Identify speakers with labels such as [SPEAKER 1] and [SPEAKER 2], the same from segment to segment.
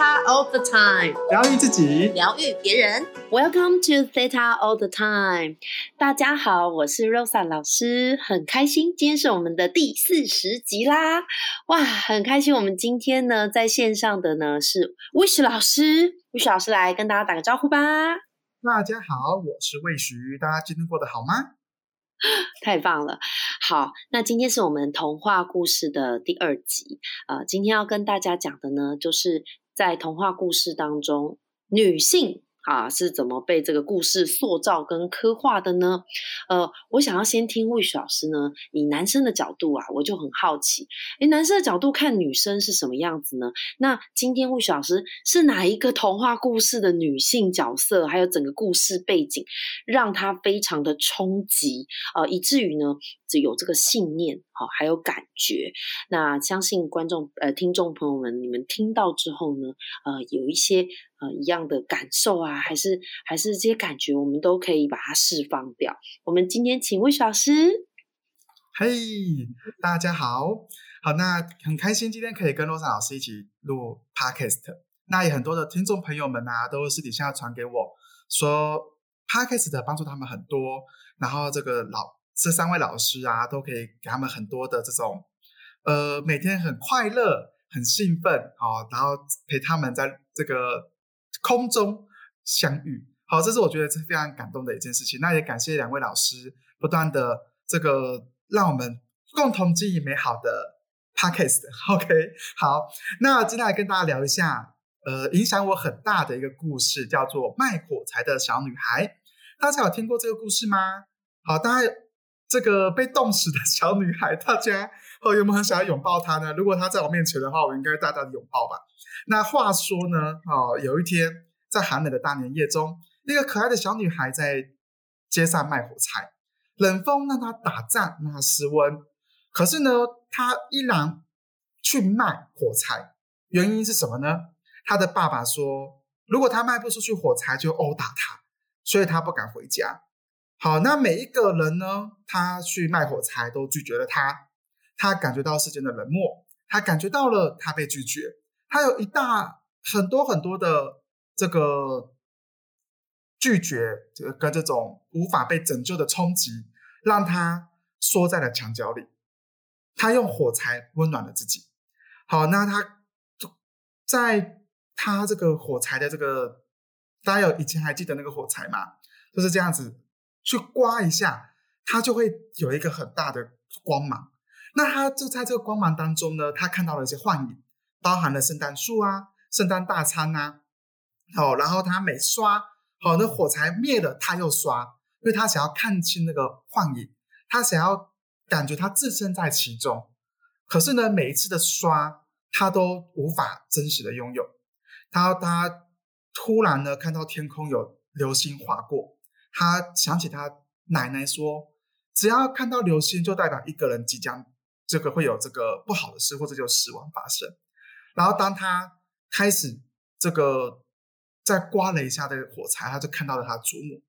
[SPEAKER 1] Theta all the time，
[SPEAKER 2] 疗愈自己，
[SPEAKER 1] 疗愈别人。
[SPEAKER 3] Welcome to Theta All the Time。大家好，我是 Rosa 老师，很开心，今天是我们的第四十集啦！哇，很开心，我们今天呢在线上的呢是 Wish 老师，Wish 老师来跟大家打个招呼吧。
[SPEAKER 2] 大家好，我是魏徐，大家今天过得好吗？
[SPEAKER 3] 太棒了！好，那今天是我们童话故事的第二集。呃，今天要跟大家讲的呢，就是在童话故事当中，女性啊是怎么被这个故事塑造跟刻画的呢？呃，我想要先听魏雪老师呢，以男生的角度啊，我就很好奇，诶，男生的角度看女生是什么样子呢？那今天魏雪老师是哪一个童话故事的女性角色，还有整个故事背景，让她非常的冲击，呃，以至于呢，只有这个信念，好、还有感觉。那相信观众呃听众朋友们，你们听到之后呢，呃，有一些呃一样的感受啊，还是还是这些感觉，我们都可以把它释放掉。我们今天请魏老师，
[SPEAKER 2] 嘿、大家好，好，那很开心今天可以跟洛莎老师一起录 podcast。那也很多的听众朋友们啊，都私底下传给我说，podcast 的帮助他们很多，然后这个老这三位老师啊，都可以给他们很多的这种，呃，每天很快乐、很兴奋，哦，然后陪他们在这个空中相遇。好，这是我觉得是非常感动的一件事情。那也感谢两位老师不断的这个让我们共同经营美好的 podcast。OK，好，那接下来跟大家聊一下，呃，影响我很大的一个故事，叫做《卖火柴的小女孩》。大家有听过这个故事吗？好，大家这个被冻死的小女孩，大家哦有没有很想要拥抱她呢？如果她在我面前的话，我应该大大的拥抱吧。那话说呢，哦，有一天在寒冷的大年夜中，一个可爱的小女孩在街上卖火柴，冷风让她打颤，让她失温。可是呢，她依然去卖火柴，原因是什么呢？她的爸爸说，如果她卖不出去火柴，就殴打她，所以她不敢回家。好，那每一个人呢，他去卖火柴都拒绝了他，他感觉到世间的冷漠，他感觉到了他被拒绝，他有一大很多很多的这个拒绝，这个跟这种无法被拯救的冲击，让他缩在了墙角里。他用火柴温暖了自己。好，那他在他这个火柴的这个，大家有以前还记得那个火柴吗？就是这样子去刮一下，它就会有一个很大的光芒。那他就在这个光芒当中呢，他看到了一些幻影，包含了圣诞树啊、圣诞大餐啊。好，然后他每刷，好，那火柴灭了，他又刷，因为他想要看清那个幻影，他想要感觉他置身在其中。可是呢，每一次的刷，他都无法真实的拥有。他他突然呢，看到天空有流星划过，他想起他奶奶说，只要看到流星，就代表一个人即将这个会有这个不好的事，或者就死亡发生。然后当他开始这个再刮了一下这个火柴，他就看到了他祖母，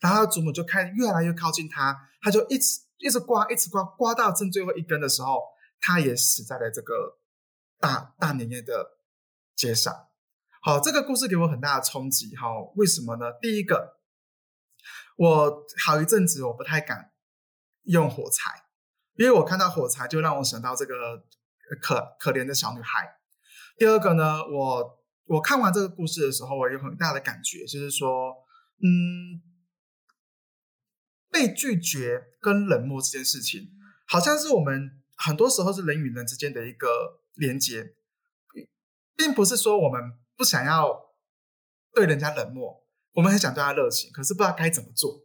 [SPEAKER 2] 然后他祖母就开越来越靠近他，他就一直一直刮，一直刮，刮到正最后一根的时候，他也死在了这个大大年夜的街上。好，这个故事给我很大的冲击。哈，为什么呢？第一个，我好一阵子我不太敢用火柴，因为我看到火柴就让我想到这个可可怜的小女孩。第二个呢，我我看完这个故事的时候，我有很大的感觉，就是说，嗯，被拒绝跟冷漠这件事情，好像是我们很多时候是人与人之间的一个连接，并不是说我们不想要对人家冷漠，我们很想对他热情，可是不知道该怎么做。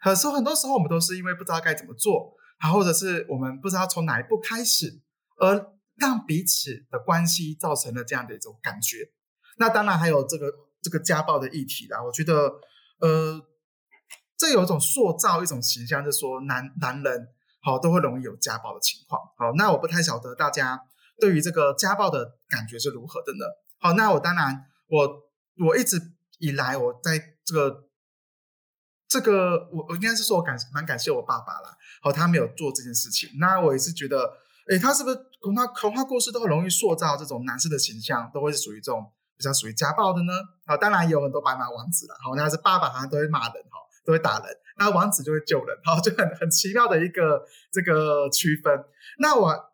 [SPEAKER 2] 可是很多时候我们都是因为不知道该怎么做，啊，或者是我们不知道从哪一步开始，而让彼此的关系造成了这样的一种感觉。那当然还有这个这个家暴的议题啦，我觉得，呃，这有一种塑造一种形象，就是说男男人好都会容易有家暴的情况。好，那我不太晓得大家对于这个家暴的感觉是如何的呢？好，那我当然我我一直以来我在这个这个我我应该是说我感蛮感谢我爸爸啦，好，他没有做这件事情。那我也是觉得，诶，他是不是童话童话故事都很容易塑造这种男士的形象，都会是属于这种比较属于家暴的呢？好，当然也有很多白马王子了。好，那是爸爸好像都会骂人，哈，都会打人，那王子就会救人，好，就很很奇妙的一个这个区分。那我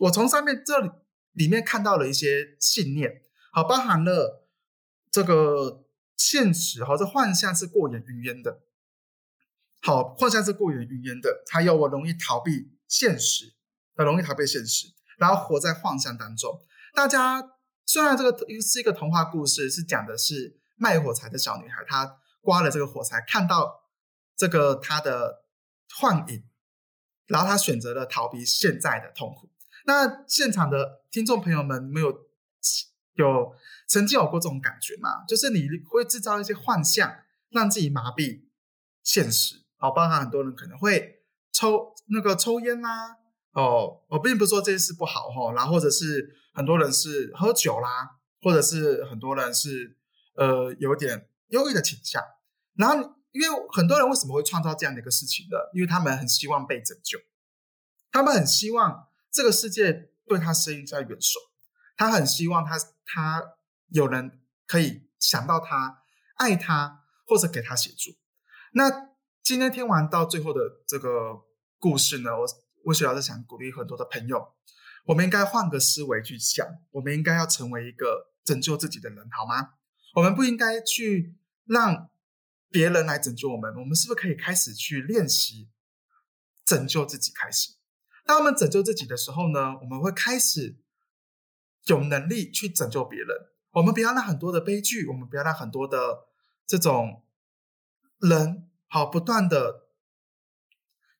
[SPEAKER 2] 我从上面这里里面看到了一些信念，好，包含了这个现实，好，这幻象是过眼云烟的。好，幻象是过眼云烟的，还有我容易逃避现实，很容易逃避现实，然后活在幻象当中。大家虽然这个是一个童话故事，是讲的是卖火柴的小女孩，她刮了这个火柴，看到这个她的幻影，然后她选择了逃避现在的痛苦。那现场的听众朋友们，没有有曾经有过这种感觉吗？就是你会制造一些幻象，让自己麻痹现实。好，包含很多人可能会抽那个抽烟啦，哦，我并不是说这些事不好哈，然后或者是很多人是喝酒啦，或者是很多人是呃有点忧郁的倾向，然后因为很多人为什么会创造这样的一个事情呢？因为他们很希望被拯救，他们很希望这个世界对他伸在援手，他很希望他他有人可以想到他爱他或者给他协助，那。今天听完到最后的这个故事呢，我魏雪老师想鼓励很多的朋友，我们应该换个思维去想，我们应该要成为一个拯救自己的人，好吗？我们不应该去让别人来拯救我们，我们是不是可以开始去练习拯救自己？开始，当我们拯救自己的时候呢，我们会开始有能力去拯救别人。我们不要让很多的悲剧，我们不要让很多的这种人。好，不断的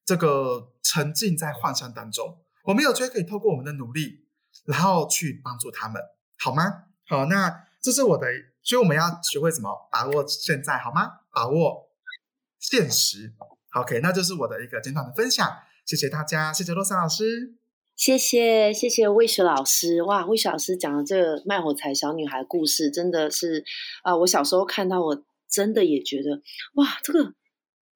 [SPEAKER 2] 这个沉浸在幻想当中，我们有机会可以透过我们的努力，然后去帮助他们，好吗？好，那这是我的，所以我们要学会怎么把握现在，好吗？把握现实。OK，那就是我的一个简短的分享，谢谢大家，谢谢洛桑老师，
[SPEAKER 3] 谢谢谢谢魏雪老师，哇，魏雪老师讲的这个卖火柴小女孩故事，真的是啊，我小时候看到，我真的也觉得，哇，这个。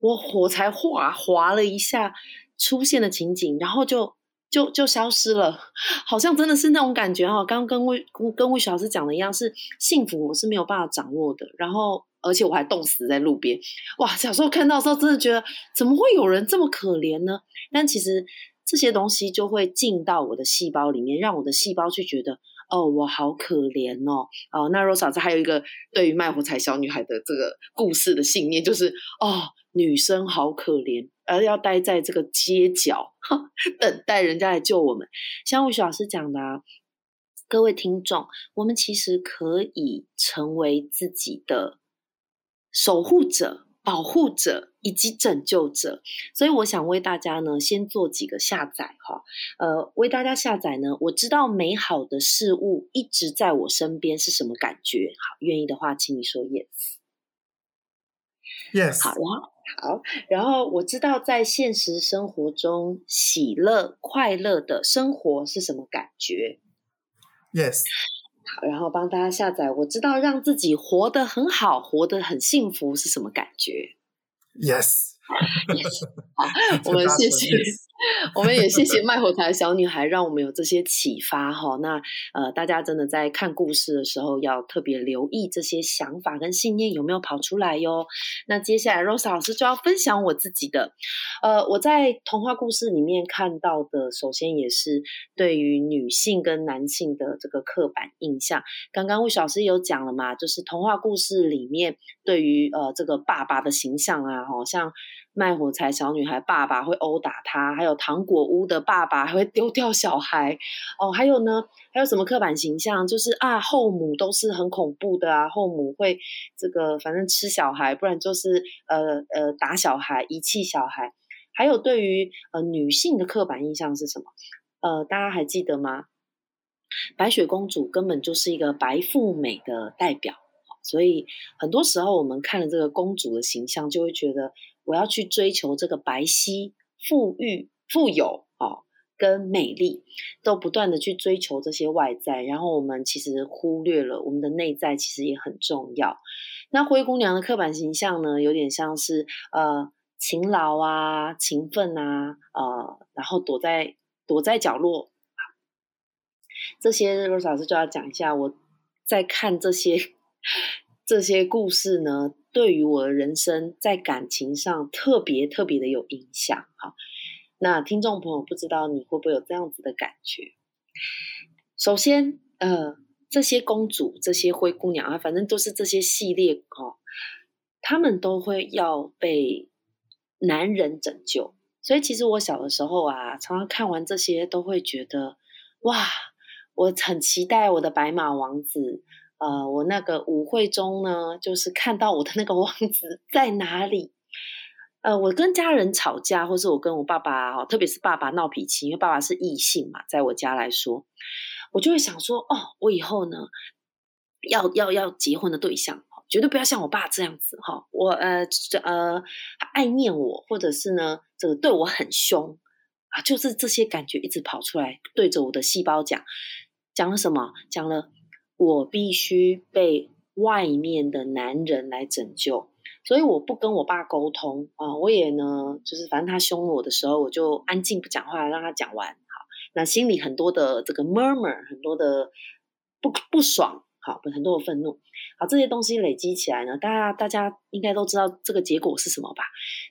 [SPEAKER 3] 我火柴划划了一下，出现的情景，然后就就就消失了，好像真的是那种感觉哈。刚跟魏跟魏小老师讲的一样，是幸福我是没有办法掌握的。然后而且我还冻死在路边，哇！小时候看到时候真的觉得，怎么会有人这么可怜呢？但其实这些东西就会进到我的细胞里面，让我的细胞去觉得，哦，我好可怜哦。哦，那若嫂子还有一个对于卖火柴小女孩的这个故事的信念，就是哦。女生好可怜，而要待在这个街角 等待人家来救我们。像魏雪老师讲的，啊，各位听众，我们其实可以成为自己的守护者、保护者以及拯救者。所以，我想为大家呢，先做几个下载哈。呃，为大家下载呢，我知道美好的事物一直在我身边是什么感觉？好，愿意的话，请你说 yes。
[SPEAKER 2] Yes。
[SPEAKER 3] 好，然后。好，然后我知道在现实生活中，喜乐、快乐的生活是什么感觉
[SPEAKER 2] ？Yes。
[SPEAKER 3] 好，然后帮大家下载。我知道让自己活得很好，活得很幸福是什么感觉
[SPEAKER 2] ？Yes，yes，
[SPEAKER 3] 好，我们谢谢。我们也谢谢卖火柴的小女孩，让我们有这些启发哈。那呃，大家真的在看故事的时候，要特别留意这些想法跟信念有没有跑出来哟。那接下来，Rosa 老师就要分享我自己的。呃，我在童话故事里面看到的，首先也是对于女性跟男性的这个刻板印象。刚刚魏老师有讲了嘛，就是童话故事里面对于呃这个爸爸的形象啊，好像。卖火柴小女孩，爸爸会殴打她；还有糖果屋的爸爸还会丢掉小孩。哦，还有呢？还有什么刻板形象？就是啊，后母都是很恐怖的啊，后母会这个反正吃小孩，不然就是呃呃打小孩、遗弃小孩。还有对于呃女性的刻板印象是什么？呃，大家还记得吗？白雪公主根本就是一个白富美的代表，所以很多时候我们看了这个公主的形象，就会觉得。我要去追求这个白皙、富裕、富有哦，跟美丽，都不断的去追求这些外在，然后我们其实忽略了我们的内在，其实也很重要。那灰姑娘的刻板形象呢，有点像是呃勤劳啊、勤奋啊，呃，然后躲在躲在角落。这些罗老师就要讲一下，我在看这些这些故事呢，对于我的人生在感情上特别特别的有影响。哈，那听众朋友不知道你会不会有这样子的感觉？首先，呃，这些公主、这些灰姑娘啊，反正都是这些系列哦，他们都会要被男人拯救。所以，其实我小的时候啊，常常看完这些，都会觉得哇，我很期待我的白马王子。呃，我那个舞会中呢，就是看到我的那个王子 在哪里。呃，我跟家人吵架，或是我跟我爸爸，特别是爸爸闹脾气，因为爸爸是异性嘛，在我家来说，我就会想说，哦，我以后呢，要要要结婚的对象。绝对不要像我爸这样子哈，我呃呃爱念我，或者是呢这个对我很凶啊，就是这些感觉一直跑出来，对着我的细胞讲，讲了什么？讲了我必须被外面的男人来拯救，所以我不跟我爸沟通啊，我也呢就是反正他凶我的时候，我就安静不讲话，让他讲完。好，那心里很多的这个 murmur，很多的不不爽。好，很多的愤怒，好，这些东西累积起来呢，大家大家应该都知道这个结果是什么吧？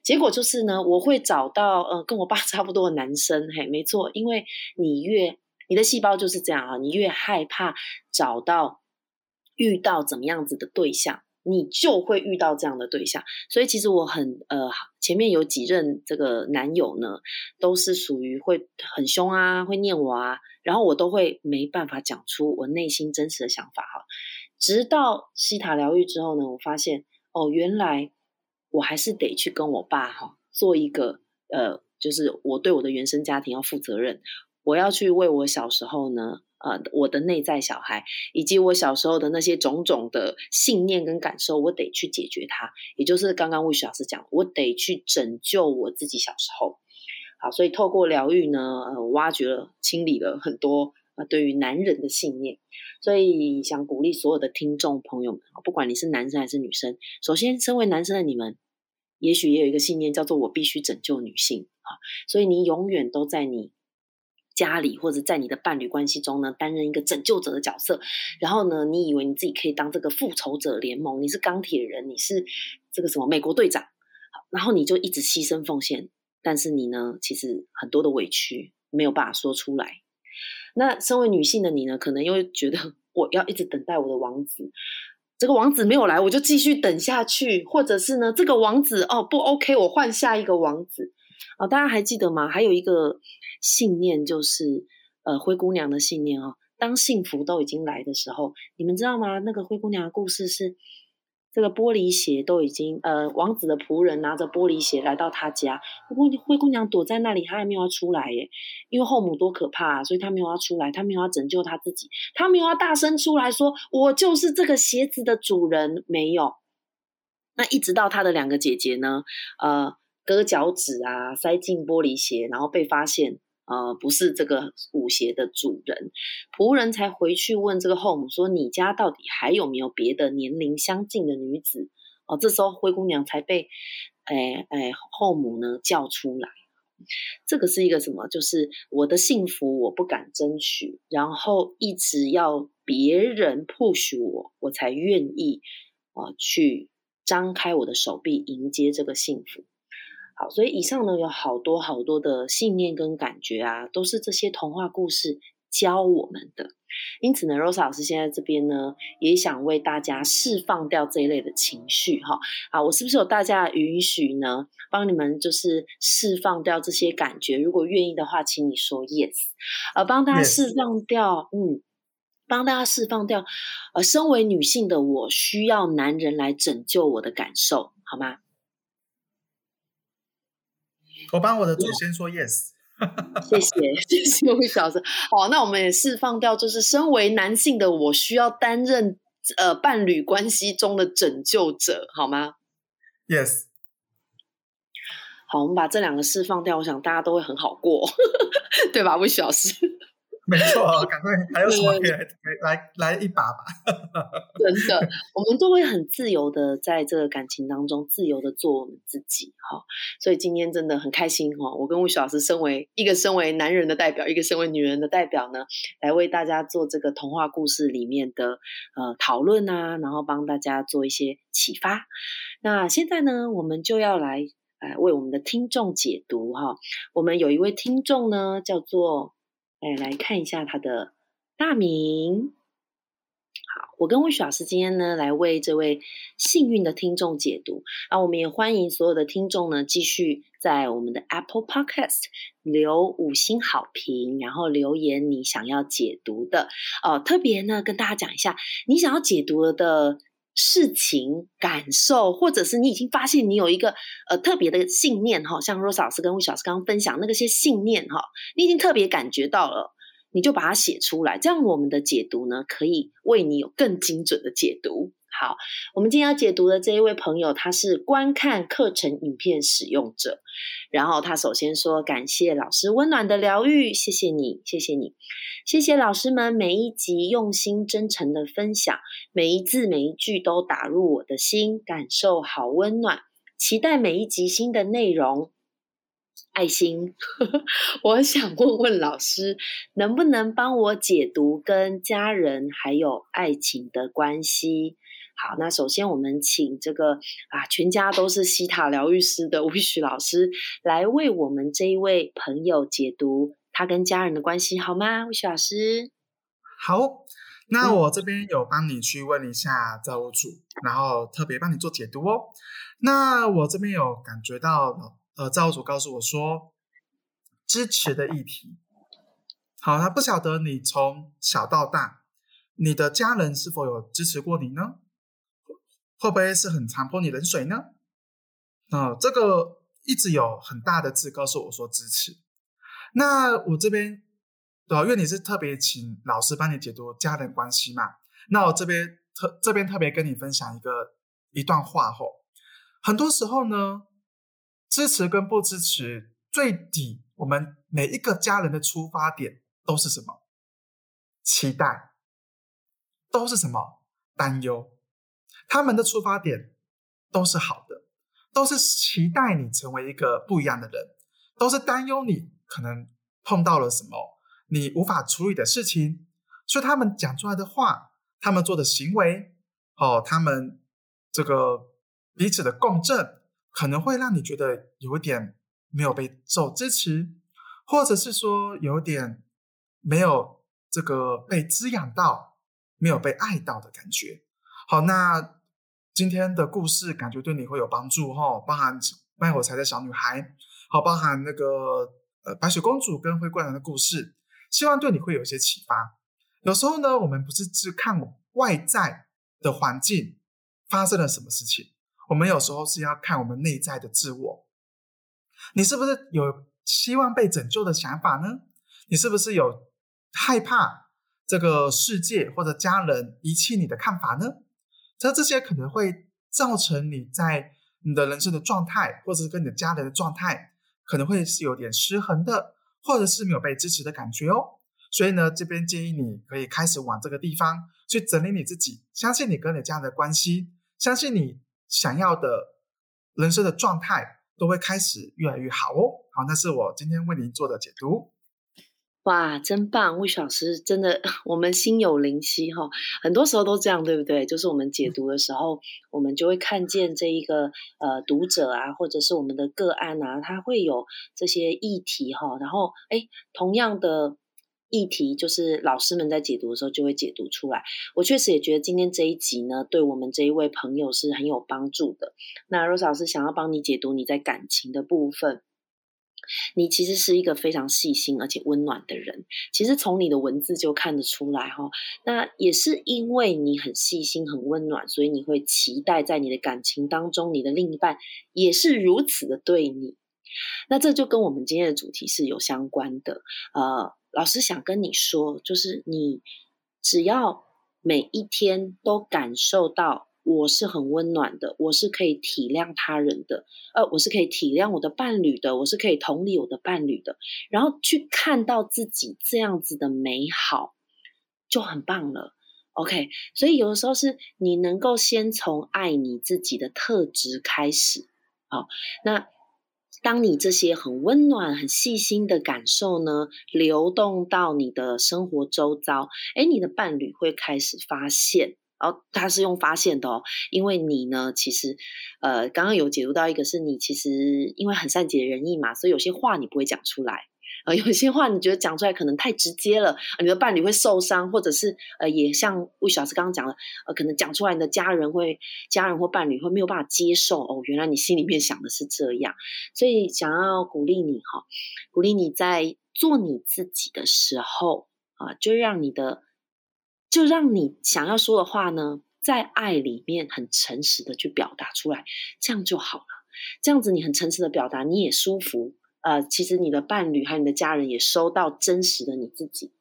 [SPEAKER 3] 结果就是呢，我会找到呃跟我爸 差不多的男生，嘿，没错，因为你越你的细胞就是这样啊，你越害怕找到遇到怎么样子的对象。你就会遇到这样的对象，所以其实我很呃，前面有几任这个男友呢，都是属于会很凶啊，会念我啊，然后我都会没办法讲出我内心真实的想法哈。直到西塔疗愈之后呢，我发现哦，原来我还是得去跟我爸哈做一个呃，就是我对我的原生家庭要负责任，我要去为我小时候呢。呃，我的内在小孩，以及我小时候的那些种种的信念跟感受，我得去解决它。也就是刚刚魏雪老师讲，我得去拯救我自己小时候。好，所以透过疗愈呢，呃，挖掘了、清理了很多呃对于男人的信念。所以想鼓励所有的听众朋友们，不管你是男生还是女生，首先，身为男生的你们，也许也有一个信念叫做我必须拯救女性啊。所以你永远都在你。家里或者在你的伴侣关系中呢，担任一个拯救者的角色，然后呢，你以为你自己可以当这个复仇者联盟，你是钢铁人，你是这个什么美国队长，然后你就一直牺牲奉献，但是你呢，其实很多的委屈没有办法说出来。那身为女性的你呢，可能又觉得我要一直等待我的王子，这个王子没有来，我就继续等下去，或者是呢，这个王子哦不 OK，我换下一个王子。哦，大家还记得吗？还有一个信念就是，呃，灰姑娘的信念哦。当幸福都已经来的时候，你们知道吗？那个灰姑娘的故事是，这个玻璃鞋都已经，呃，王子的仆人拿着玻璃鞋来到他家，不过灰姑娘躲在那里，她还没有要出来耶，因为后母多可怕，所以她没有要出来，她没有要拯救她自己，她没有要大声出来说，我就是这个鞋子的主人，没有。那一直到她的两个姐姐呢，呃。割脚趾啊，塞进玻璃鞋，然后被发现，呃，不是这个舞鞋的主人，仆人才回去问这个后母说：“你家到底还有没有别的年龄相近的女子？”哦，这时候灰姑娘才被，哎哎，后母呢叫出来。这个是一个什么？就是我的幸福我不敢争取，然后一直要别人 push 我，我才愿意啊去张开我的手臂迎接这个幸福。好，所以以上呢有好多好多的信念跟感觉啊，都是这些童话故事教我们的。因此呢，Rose 老师现在这边呢，也想为大家释放掉这一类的情绪哈。啊，我是不是有大家的允许呢？帮你们就是释放掉这些感觉。如果愿意的话，请你说 yes。呃，帮大家释放掉，嗯，帮大家释放掉。呃，身为女性的我，需要男人来拯救我的感受，好吗？
[SPEAKER 2] 我帮我的祖先说 yes，
[SPEAKER 3] 谢谢 谢谢魏小生。好，那我们也释放掉，就是身为男性的我需要担任呃伴侣关系中的拯救者，好吗
[SPEAKER 2] ？Yes。
[SPEAKER 3] 好，我们把这两个释放掉，我想大家都会很好过，对吧，魏小师？
[SPEAKER 2] 没错，赶快还有什么可以来来来一把吧？
[SPEAKER 3] 真的，我们都会很自由的在这个感情当中自由的做我们自己哈。所以今天真的很开心哈，我跟魏雪老师身为一个身为男人的代表，一个身为女人的代表呢，来为大家做这个童话故事里面的呃讨论啊，然后帮大家做一些启发。那现在呢，我们就要来。来为我们的听众解读哈，我们有一位听众呢，叫做哎，来看一下他的大名。好，我跟魏雪老师今天呢，来为这位幸运的听众解读。啊，我们也欢迎所有的听众呢，继续在我们的 Apple Podcast 留五星好评，然后留言你想要解读的哦。特别呢，跟大家讲一下，你想要解读的。事情、感受，或者是你已经发现你有一个呃特别的信念哈，像 Rose 老师跟魏小师刚刚分享那个些信念哈，你已经特别感觉到了，你就把它写出来，这样我们的解读呢，可以为你有更精准的解读。好，我们今天要解读的这一位朋友，他是观看课程影片使用者。然后他首先说：“感谢老师温暖的疗愈，谢谢你，谢谢你，谢谢老师们每一集用心真诚的分享，每一字每一句都打入我的心，感受好温暖。期待每一集新的内容，爱心。我想问问老师，能不能帮我解读跟家人还有爱情的关系？”好，那首先我们请这个啊，全家都是西塔疗愈师的吴许老师来为我们这一位朋友解读他跟家人的关系，好吗？吴许老师，
[SPEAKER 2] 好，那我这边有帮你去问一下造物主，然后特别帮你做解读哦。那我这边有感觉到，呃，造物主告诉我说，支持的议题。好，他不晓得你从小到大，你的家人是否有支持过你呢？会不会是很常泼你冷水呢？啊，这个一直有很大的字告诉我说支持。那我这边，对因为你是特别请老师帮你解读家人关系嘛，那我这边特这边特别跟你分享一个一段话吼。很多时候呢，支持跟不支持，最底我们每一个家人的出发点都是什么？期待，都是什么？担忧。他们的出发点都是好的，都是期待你成为一个不一样的人，都是担忧你可能碰到了什么你无法处理的事情，所以他们讲出来的话，他们做的行为，哦，他们这个彼此的共振，可能会让你觉得有一点没有被受支持，或者是说有点没有这个被滋养到，没有被爱到的感觉。好，那。今天的故事感觉对你会有帮助哈，包含卖火柴的小女孩，好，包含那个呃白雪公主跟灰姑娘的故事，希望对你会有一些启发。有时候呢，我们不是只看外在的环境发生了什么事情，我们有时候是要看我们内在的自我。你是不是有希望被拯救的想法呢？你是不是有害怕这个世界或者家人遗弃你的看法呢？这这些可能会造成你在你的人生的状态，或者是跟你的家人的状态，可能会是有点失衡的，或者是没有被支持的感觉哦。所以呢，这边建议你可以开始往这个地方去整理你自己，相信你跟你家人的关系，相信你想要的人生的状态都会开始越来越好哦。好，那是我今天为您做的解读。
[SPEAKER 3] 哇，真棒！魏老师真的，我们心有灵犀哈。很多时候都这样，对不对？就是我们解读的时候，我们就会看见这一个呃读者啊，或者是我们的个案啊，他会有这些议题哈。然后，哎，同样的议题，就是老师们在解读的时候就会解读出来。我确实也觉得今天这一集呢，对我们这一位朋友是很有帮助的。那 Rose 老师想要帮你解读你在感情的部分。你其实是一个非常细心而且温暖的人，其实从你的文字就看得出来哈。那也是因为你很细心、很温暖，所以你会期待在你的感情当中，你的另一半也是如此的对你。那这就跟我们今天的主题是有相关的。呃，老师想跟你说，就是你只要每一天都感受到我是很温暖的，我是可以体谅他人的，呃，我是可以体谅我的伴侣的，我是可以同理我的伴侣的，然后去看到自己这样子的美好，就很棒了。OK，所以有的时候是你能够先从爱你自己的特质开始，好，那。当你这些很温暖、很细心的感受呢，流动到你的生活周遭，哎，你的伴侣会开始发现，然后他是用发现的哦，因为你呢，其实，呃，刚刚有解读到一个是你其实因为很善解人意嘛，所以有些话你不会讲出来。呃，有些话你觉得讲出来可能太直接了，你的伴侣会受伤，或者是呃，也像魏小师刚刚讲的，呃，可能讲出来你的家人会、家人或伴侣会没有办法接受哦。原来你心里面想的是这样，所以想要鼓励你哈，鼓励你在做你自己的时候啊，就让你的，就让你想要说的话呢，在爱里面很诚实的去表达出来，这样就好了。这样子你很诚实的表达，你也舒服。呃，其实你的伴侣还有你的家人也收到真实的你自己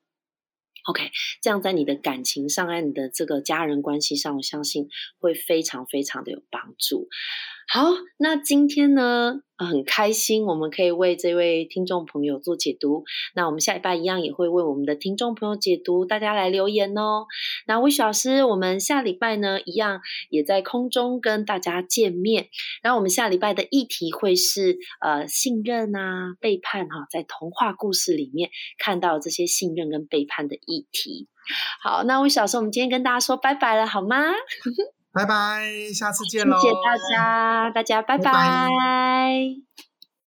[SPEAKER 3] ，OK，这样在你的感情上，在你的这个家人关系上，我相信会非常非常的有帮助。好，那今天呢，很开心我们可以为这位听众朋友做解读。那我们下礼拜一样也会为我们的听众朋友解读，大家来留言哦。那魏雪老师，我们下礼拜呢，一样也在空中跟大家见面。然后我们下礼拜的议题会是呃信任啊背叛哈，在童话故事里面看到这些信任跟背叛的议题。好，那魏雪老师，我们今天跟大家说拜拜了，好吗？
[SPEAKER 2] 拜拜，下次见喽！
[SPEAKER 3] 谢谢大家，大家拜拜。